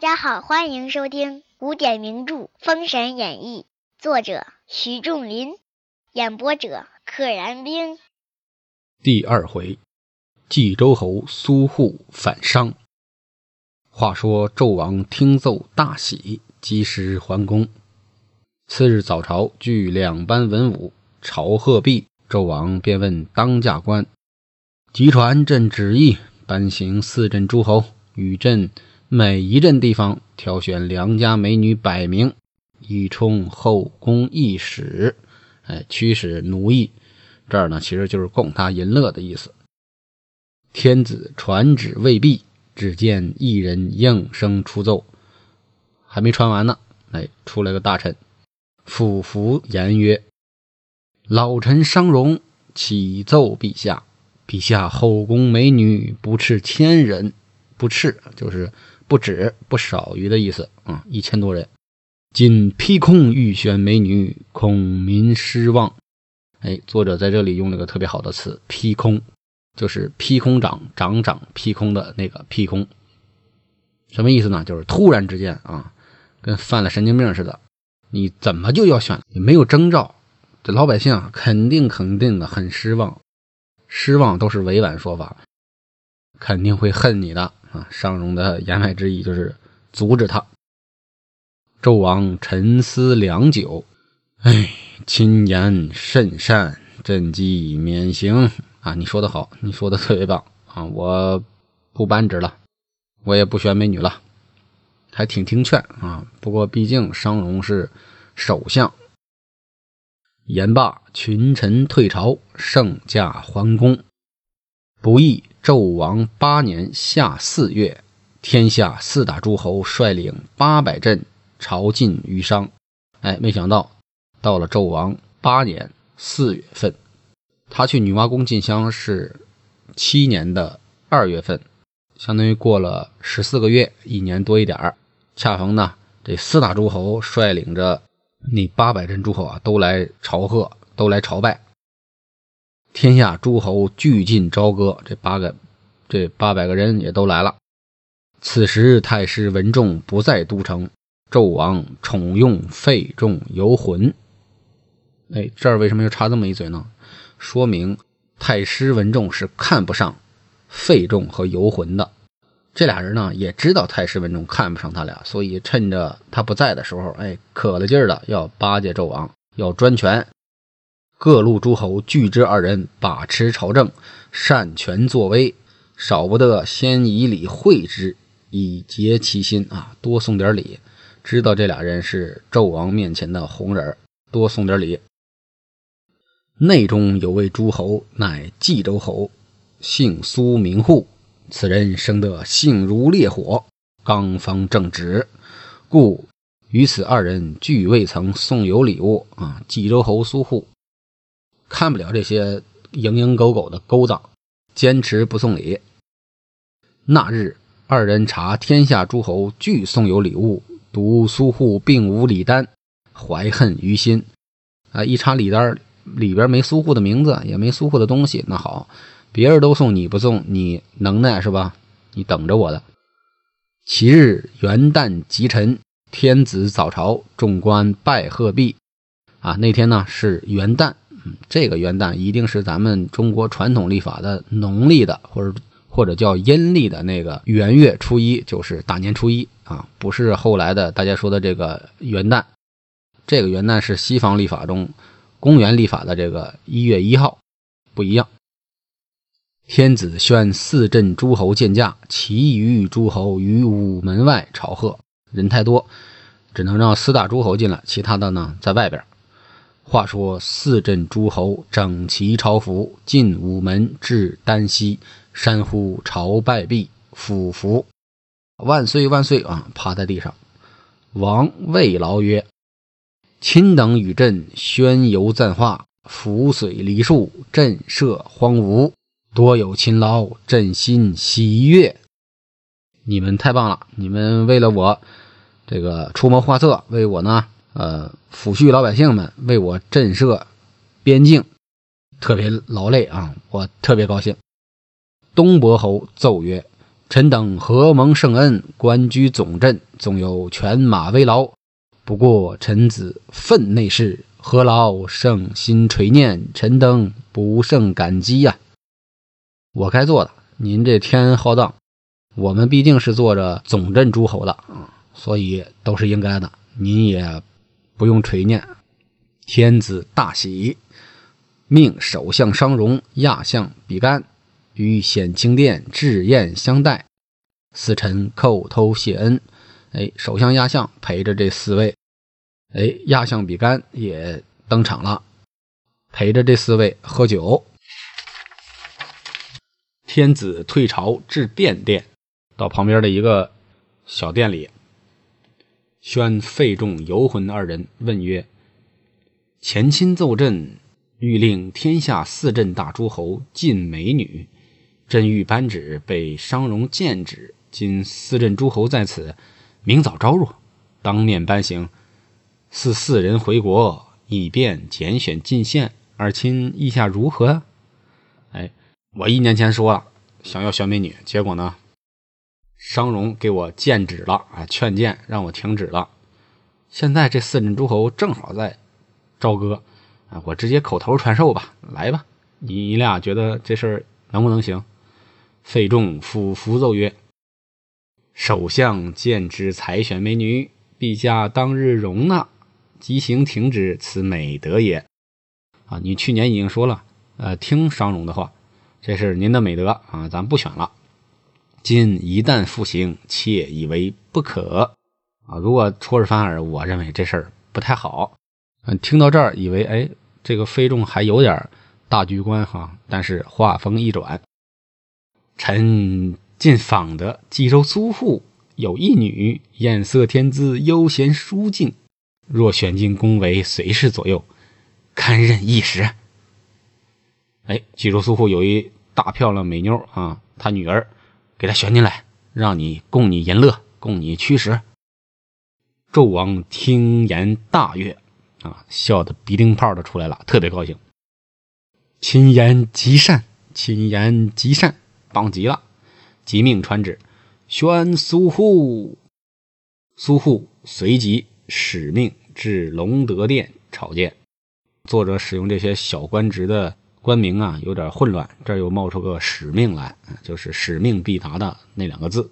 大家好，欢迎收听古典名著《封神演义》，作者徐仲林，演播者可燃冰。第二回，冀州侯苏护反商。话说纣王听奏大喜，及时还宫。次日早朝，聚两班文武，朝贺毕，纣王便问当驾官：“即传朕旨意，颁行四镇诸侯，与朕。”每一镇地方挑选良家美女百名，以充后宫役使，哎，驱使奴役。这儿呢，其实就是供他淫乐的意思。天子传旨未毕，只见一人应声出奏，还没传完呢，哎，出来个大臣，俯伏言曰：“老臣商容启奏陛下，陛下后宫美女不啻千人，不啻就是。”不止不少于的意思啊，一千多人。今批空欲选美女，恐民失望。哎，作者在这里用了个特别好的词，批空，就是批空掌掌掌批空的那个批空。什么意思呢？就是突然之间啊，跟犯了神经病似的。你怎么就要选？你没有征兆，这老百姓啊肯定肯定的很失望。失望都是委婉说法，肯定会恨你的。啊，商容的言外之意就是阻止他。纣王沉思良久，哎，亲言甚善，朕即免刑。啊，你说的好，你说的特别棒啊！我不扳指了，我也不选美女了，还挺听劝啊。不过毕竟商容是首相。言罢，群臣退朝，圣驾还宫。不义。纣王八年夏四月，天下四大诸侯率领八百镇朝觐于商。哎，没想到到了纣王八年四月份，他去女娲宫进香是七年的二月份，相当于过了十四个月，一年多一点儿。恰逢呢，这四大诸侯率领着那八百镇诸侯啊，都来朝贺，都来朝拜。天下诸侯俱进朝歌，这八个、这八百个人也都来了。此时太师文仲不在都城，纣王宠用费仲游魂。哎，这儿为什么又插这么一嘴呢？说明太师文仲是看不上费仲和游魂的。这俩人呢，也知道太师文仲看不上他俩，所以趁着他不在的时候，哎，可了劲儿的要巴结纣王，要专权。各路诸侯拒之二人把持朝政，擅权作威，少不得先以礼会之，以结其心啊！多送点礼，知道这俩人是纣王面前的红人，多送点礼。内中有位诸侯，乃冀州侯，姓苏名护。此人生得性如烈火，刚方正直，故与此二人俱未曾送有礼物啊！冀州侯苏护。看不了这些蝇营狗苟的勾当，坚持不送礼。那日，二人查天下诸侯俱送有礼物，独苏护并无礼单，怀恨于心。啊，一查礼单里边没苏护的名字，也没苏护的东西。那好，别人都送你不送，你能耐是吧？你等着我的。其日元旦吉辰，天子早朝，众官拜贺毕。啊，那天呢是元旦。嗯，这个元旦一定是咱们中国传统历法的农历的，或者或者叫阴历的那个元月初一，就是大年初一啊，不是后来的大家说的这个元旦。这个元旦是西方历法中公元历法的这个一月一号，不一样。天子宣四镇诸侯见驾，其余诸侯于午门外朝贺，人太多，只能让四大诸侯进来，其他的呢在外边。话说四镇诸侯整齐朝服，进午门至丹溪，山呼朝拜毕，俯伏，万岁万岁啊！趴在地上。王慰劳曰：“亲等与朕宣游赞化，扶随梨树，震慑荒芜，多有勤劳，朕心喜悦。你们太棒了！你们为了我，这个出谋划策，为我呢。”呃，抚恤老百姓们，为我震慑边境，特别劳累啊！我特别高兴。东伯侯奏曰：“臣等何蒙圣恩，官居总镇，纵有犬马为劳。不过臣子分内事，何劳圣心垂念？臣等不胜感激呀。我该做的，您这天浩荡，我们毕竟是做着总镇诸侯的啊，所以都是应该的。您也不用垂念。天子大喜，命首相商容、亚相比干。于显清殿置宴相待，四臣叩头谢恩。哎，首相亚相陪着这四位，哎，亚相比干也登场了，陪着这四位喝酒。天子退朝至殿殿，到旁边的一个小店里，宣费仲、游魂二人问曰：“前亲奏朕，欲令天下四镇大诸侯尽美女。”朕欲颁旨，被商容见旨。今四镇诸侯在此，明早招入，当面颁行。赐四人回国，以便拣选进献。二亲意下如何？哎，我一年前说了想要选美女，结果呢，商容给我谏旨了啊，劝谏让我停止了。现在这四镇诸侯正好在朝歌啊，我直接口头传授吧，来吧，你俩觉得这事儿能不能行？费仲俯伏奏曰：“首相见之才选美女，陛下当日容纳，即行停止，此美德也。”啊，你去年已经说了，呃，听商容的话，这是您的美德啊，咱不选了。今一旦复行，妾以为不可啊。如果出尔反尔，我认为这事儿不太好。嗯，听到这儿，以为哎，这个费仲还有点大局观哈，但是话锋一转。臣近访的冀州苏护有一女，艳色天姿，悠闲淑静。若选进宫为，随侍左右，堪任一时。哎，冀州苏护有一大漂亮美妞啊，她女儿给他选进来，让你供你淫乐，供你驱使。纣王听言大悦啊，笑得鼻涕泡都出来了，特别高兴。亲言极善，亲言极善。棒极了，即命传旨，宣苏护。苏护随即使命至隆德殿朝见。作者使用这些小官职的官名啊，有点混乱。这又冒出个使命来，就是使命必达的那两个字。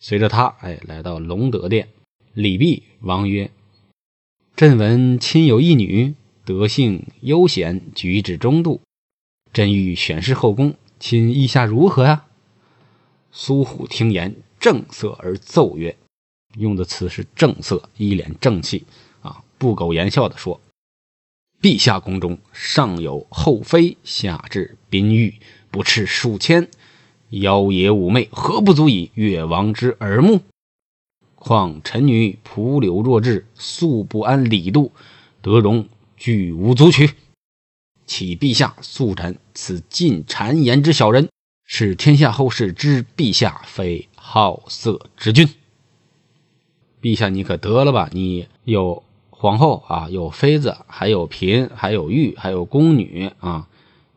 随着他，哎，来到隆德殿，礼毕，王曰：“朕闻亲有一女，德性悠闲，举止中度，朕欲选侍后宫。”亲意下如何呀？苏虎听言，正色而奏曰：“用的词是正色，一脸正气啊，不苟言笑的说：‘陛下宫中上有后妃，下至嫔御，不斥数千，妖冶妩媚，何不足以越王之耳目？况臣女蒲柳弱质，素不安礼度，得容俱无足取。’”启陛下速斩此尽谗言之小人，使天下后世知陛下非好色之君。陛下，你可得了吧？你有皇后啊，有妃子，还有嫔，还有御，还有宫女啊！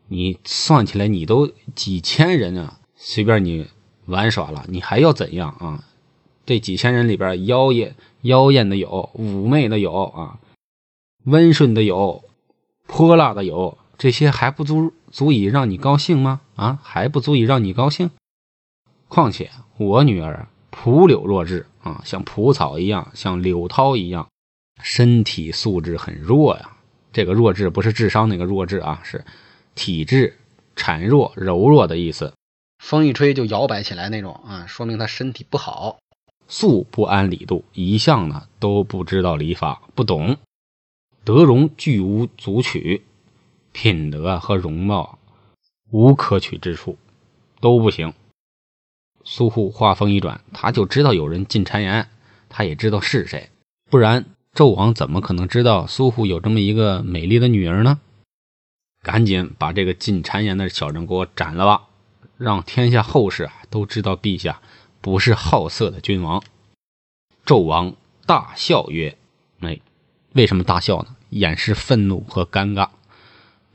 你算起来，你都几千人啊！随便你玩耍了，你还要怎样啊？这几千人里边，妖艳妖艳的有，妩媚的有啊，温顺的有。泼辣的有这些还不足足以让你高兴吗？啊，还不足以让你高兴。况且我女儿蒲柳弱智啊，像蒲草一样，像柳涛一样，身体素质很弱呀。这个弱智不是智商那个弱智啊，是体质孱弱、柔弱的意思。风一吹就摇摆起来那种啊，说明他身体不好，素不安礼度，一向呢都不知道礼法，不懂。德容俱无足取，品德和容貌无可取之处，都不行。苏护话锋一转，他就知道有人进谗言，他也知道是谁，不然纣王怎么可能知道苏护有这么一个美丽的女儿呢？赶紧把这个进谗言的小人给我斩了吧，让天下后世啊都知道陛下不是好色的君王。纣王大笑曰：“哎。”为什么大笑呢？掩饰愤怒和尴尬，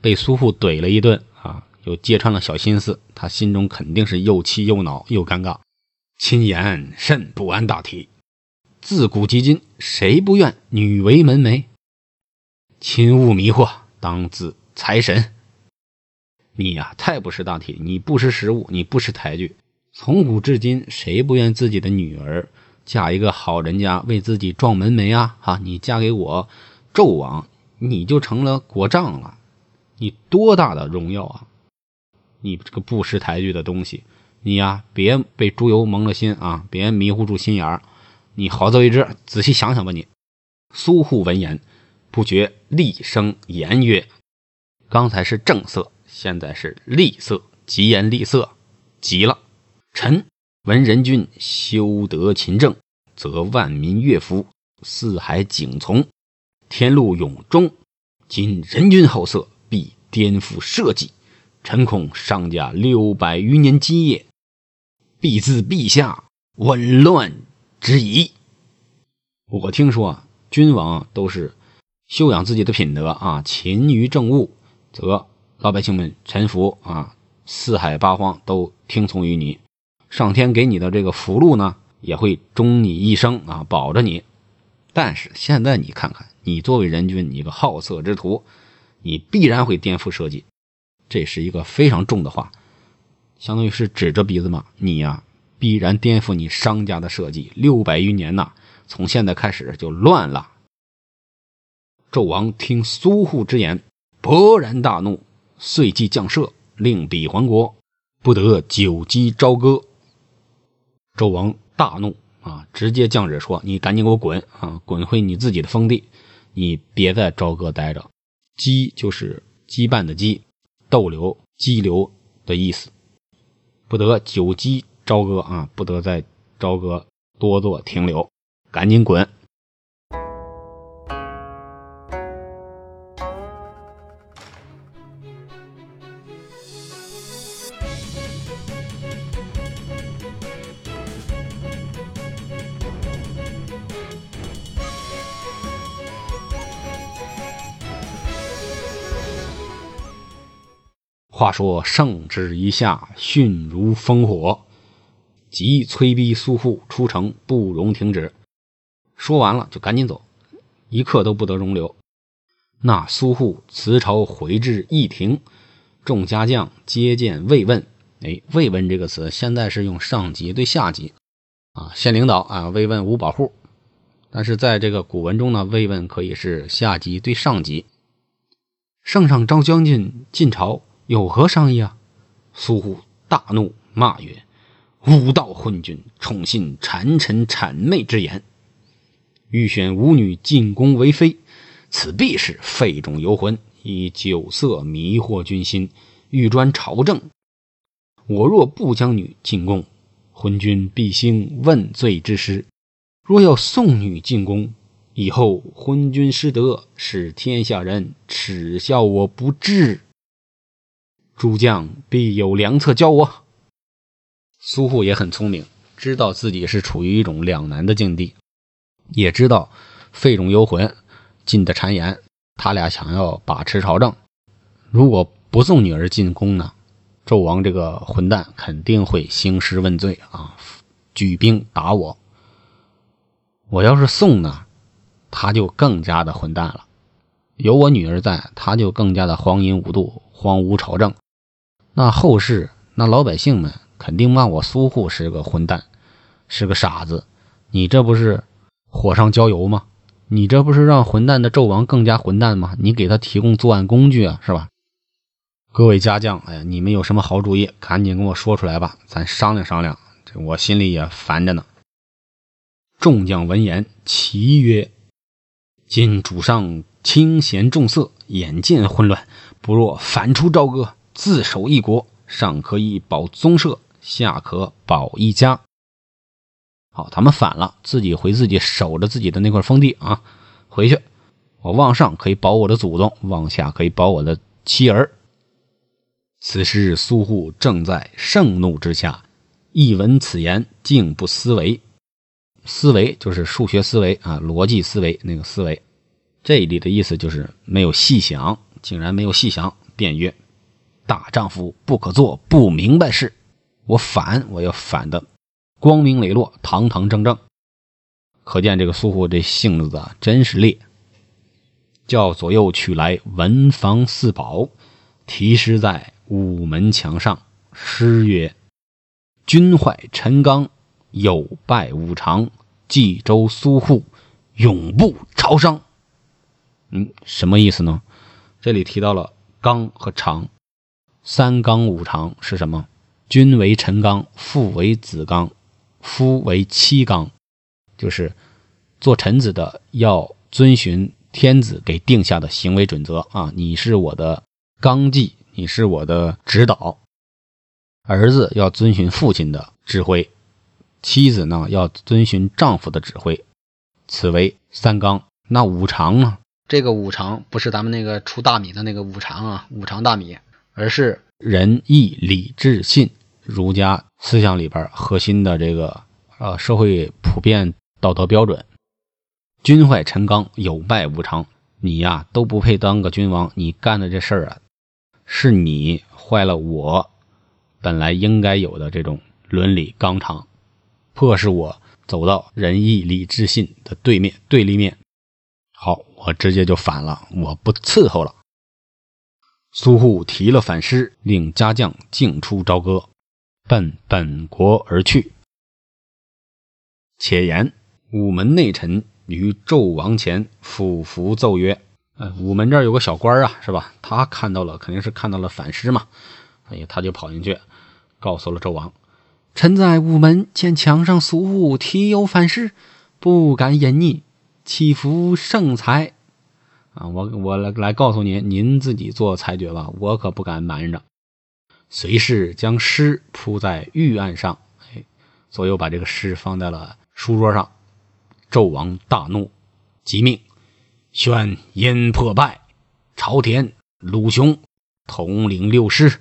被苏护怼了一顿啊，又揭穿了小心思，他心中肯定是又气又恼又尴尬。亲言甚不安大体。自古及今，谁不愿女为门楣？亲勿迷惑，当自财神。你呀，太不识大体，你不识时务，你不识抬举。从古至今，谁不愿自己的女儿嫁一个好人家，为自己撞门楣啊？哈，你嫁给我，纣王，你就成了国丈了，你多大的荣耀啊！你这个不识抬举的东西，你呀，别被猪油蒙了心啊，别迷糊住心眼儿。你好自为之，仔细想想吧。你苏护闻言，不觉厉声言曰：“刚才是正色，现在是厉色，疾言厉色，急了。臣闻人君修德勤政，则万民悦服，四海景从，天禄永终。今人君好色，必颠覆社稷，臣恐上家六百余年基业，必自陛下紊乱。”之疑。我听说啊，君王都是修养自己的品德啊，勤于政务，则老百姓们臣服啊，四海八荒都听从于你，上天给你的这个福禄呢，也会终你一生啊，保着你。但是现在你看看，你作为人君，你个好色之徒，你必然会颠覆社稷，这是一个非常重的话，相当于是指着鼻子骂你呀。必然颠覆你商家的设计，六百余年呐，从现在开始就乱了。纣王听苏护之言，勃然大怒，遂即降赦，令彼还国，不得久击朝歌。纣王大怒啊，直接降旨说：“你赶紧给我滚啊，滚回你自己的封地，你别在朝歌待着。羁就是羁绊的羁，逗留、羁留的意思，不得久击。”朝歌啊，不得在朝歌多做停留，赶紧滚！话说圣旨一下，迅如烽火。即催逼苏护出城，不容停止。说完了就赶紧走，一刻都不得容留。那苏护辞朝回至驿庭，众家将接见慰问。哎，慰问这个词现在是用上级对下级啊，县领导啊慰问五保户。但是在这个古文中呢，慰问可以是下级对上级。圣上召将军进朝，有何商议啊？苏护大怒，骂曰。吾道昏君，宠信谗臣谄媚之言，欲选吾女进宫为妃，此必是废中游魂，以酒色迷惑君心，欲专朝政。我若不将女进宫，昏君必兴问罪之师；若要送女进宫，以后昏君失德，使天下人耻笑我不智。诸将必有良策教我。苏护也很聪明，知道自己是处于一种两难的境地，也知道费仲幽魂进的谗言，他俩想要把持朝政，如果不送女儿进宫呢，纣王这个混蛋肯定会兴师问罪啊，举兵打我。我要是送呢，他就更加的混蛋了。有我女儿在，他就更加的荒淫无度，荒芜朝政。那后世那老百姓们。肯定骂我苏护是个混蛋，是个傻子。你这不是火上浇油吗？你这不是让混蛋的纣王更加混蛋吗？你给他提供作案工具啊，是吧？各位家将，哎呀，你们有什么好主意，赶紧跟我说出来吧，咱商量商量。这我心里也烦着呢。众将闻言齐曰：“今主上清闲重色，眼见混乱，不若反出朝歌，自守一国，尚可以保宗社。”下可保一家。好，他们反了，自己回自己守着自己的那块封地啊，回去。我往上可以保我的祖宗，往下可以保我的妻儿。此时苏护正在盛怒之下，一闻此言，竟不思维。思维就是数学思维啊，逻辑思维那个思维。这里的意思就是没有细想，竟然没有细想，便曰：“大丈夫不可做不明白事。”我反，我要反的光明磊落，堂堂正正。可见这个苏护这性子啊，真是烈。叫左右取来文房四宝，题诗在午门墙上。诗曰：“君坏陈刚，有败五常。冀州苏护，永不朝商。”嗯，什么意思呢？这里提到了刚和常，三刚五常是什么？君为臣纲，父为子纲，夫为妻纲，就是做臣子的要遵循天子给定下的行为准则啊！你是我的纲纪，你是我的指导。儿子要遵循父亲的指挥，妻子呢要遵循丈夫的指挥，此为三纲。那五常呢？这个五常不是咱们那个出大米的那个五常啊，五常大米，而是仁义礼智信。儒家思想里边核心的这个呃社会普遍道德标准，君坏臣刚，有败无常。你呀都不配当个君王，你干的这事儿啊，是你坏了我本来应该有的这种伦理纲常，迫使我走到仁义礼智信的对面对立面。好，我直接就反了，我不伺候了。苏护提了反诗，令家将径出朝歌。奔本国而去。且言午门内臣于纣王前俯伏奏曰：“哎，午门这儿有个小官啊，是吧？他看到了，肯定是看到了反诗嘛。哎呀，他就跑进去，告诉了纣王：‘臣在午门见墙上俗物题有反诗，不敢隐匿，祈福圣裁？啊，我我来来告诉您，您自己做裁决吧，我可不敢瞒着。’”随侍将诗铺在御案上，哎，左右把这个诗放在了书桌上。纣王大怒，即命宣殷破败，朝田鲁雄统领六师，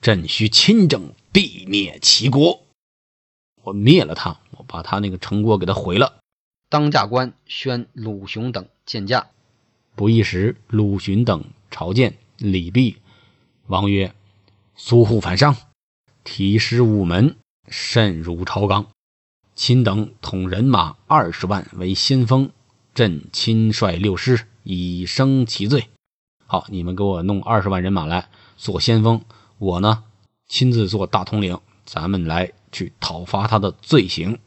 朕需亲征，必灭齐国。我灭了他，我把他那个城国给他毁了。当驾官宣鲁雄等见驾。不一时，鲁雄等朝见礼毕，王曰。苏护反商，提师五门，甚如朝纲。亲等统人马二十万为先锋，朕亲率六师以升其罪。好，你们给我弄二十万人马来做先锋，我呢亲自做大统领，咱们来去讨伐他的罪行。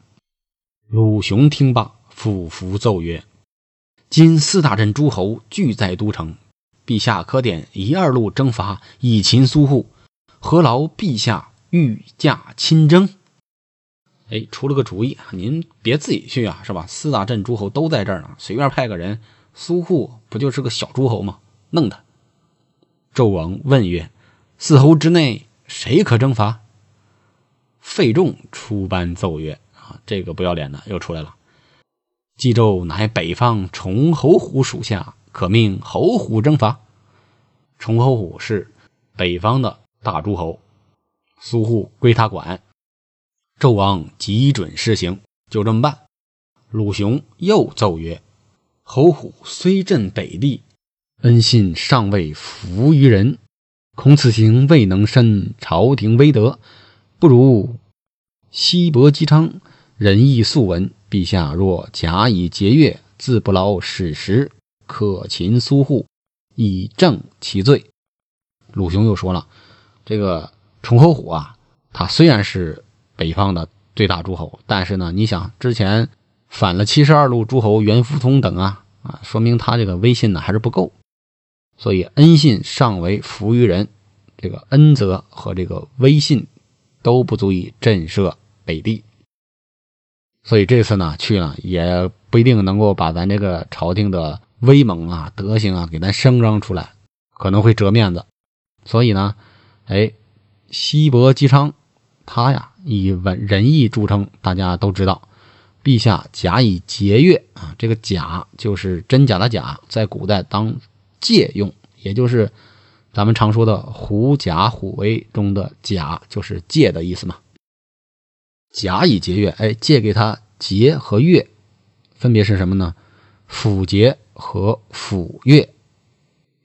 鲁雄听罢，俯伏奏曰：“今四大镇诸侯俱在都城，陛下可点一二路征伐，以擒苏护。”何劳陛下御驾亲征？哎，出了个主意，您别自己去啊，是吧？四大镇诸侯都在这儿呢，随便派个人，苏护不就是个小诸侯吗？弄他！纣王问曰：“四侯之内，谁可征伐？”费仲出班奏曰：“啊，这个不要脸的又出来了。冀州乃北方崇侯虎属下，可命侯虎征伐。崇侯虎是北方的。”大诸侯，苏护归他管。纣王即准施行，就这么办。鲁雄又奏曰：“侯虎虽镇北地，恩信尚未服于人，恐此行未能伸朝廷威德，不如西伯姬昌仁义素闻。陛下若假以节钺，自不劳史实，可擒苏护，以正其罪。”鲁雄又说了。这个崇侯虎啊，他虽然是北方的最大诸侯，但是呢，你想之前反了七十二路诸侯袁福通等啊啊，说明他这个威信呢还是不够，所以恩信尚为服于人，这个恩泽和这个威信都不足以震慑北地，所以这次呢去了也不一定能够把咱这个朝廷的威猛啊、德行啊给咱声张出来，可能会折面子，所以呢。哎，西伯姬昌，他呀以文仁义著称，大家都知道。陛下假以节钺啊，这个假就是真假的假，在古代当借用，也就是咱们常说的狐假虎威中的假，就是借的意思嘛。假以节钺，哎，借给他节和钺，分别是什么呢？府节和府钺。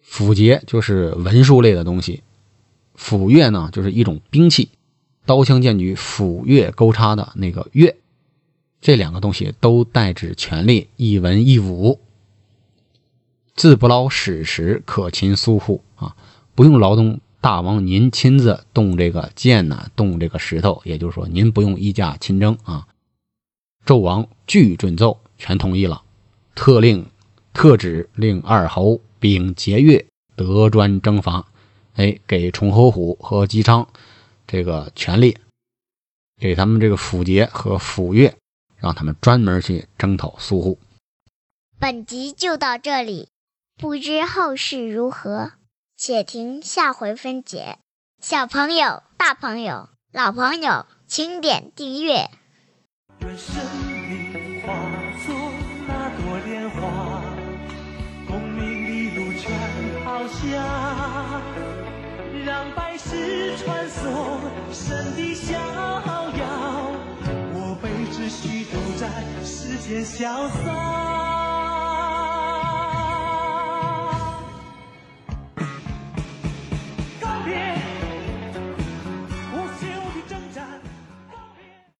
府节就是文书类的东西。斧钺呢，就是一种兵器，刀枪剑戟斧钺钩叉的那个钺，这两个东西都代指权力，一文一武。自不劳使时，可擒苏护啊，不用劳动大王您亲自动这个剑呢，动这个石头，也就是说您不用御驾亲征啊。纣王俱准奏，全同意了，特令特旨令二侯秉节钺，得专征伐。哎，给崇侯虎和姬昌这个权利，给他们这个府节和府钺，让他们专门去征讨苏护。本集就到这里。不知后事如何，且听下回分解。小朋友、大朋友、老朋友，请点订阅。人生让百世穿梭神的逍遥。我辈只需度在世间潇洒。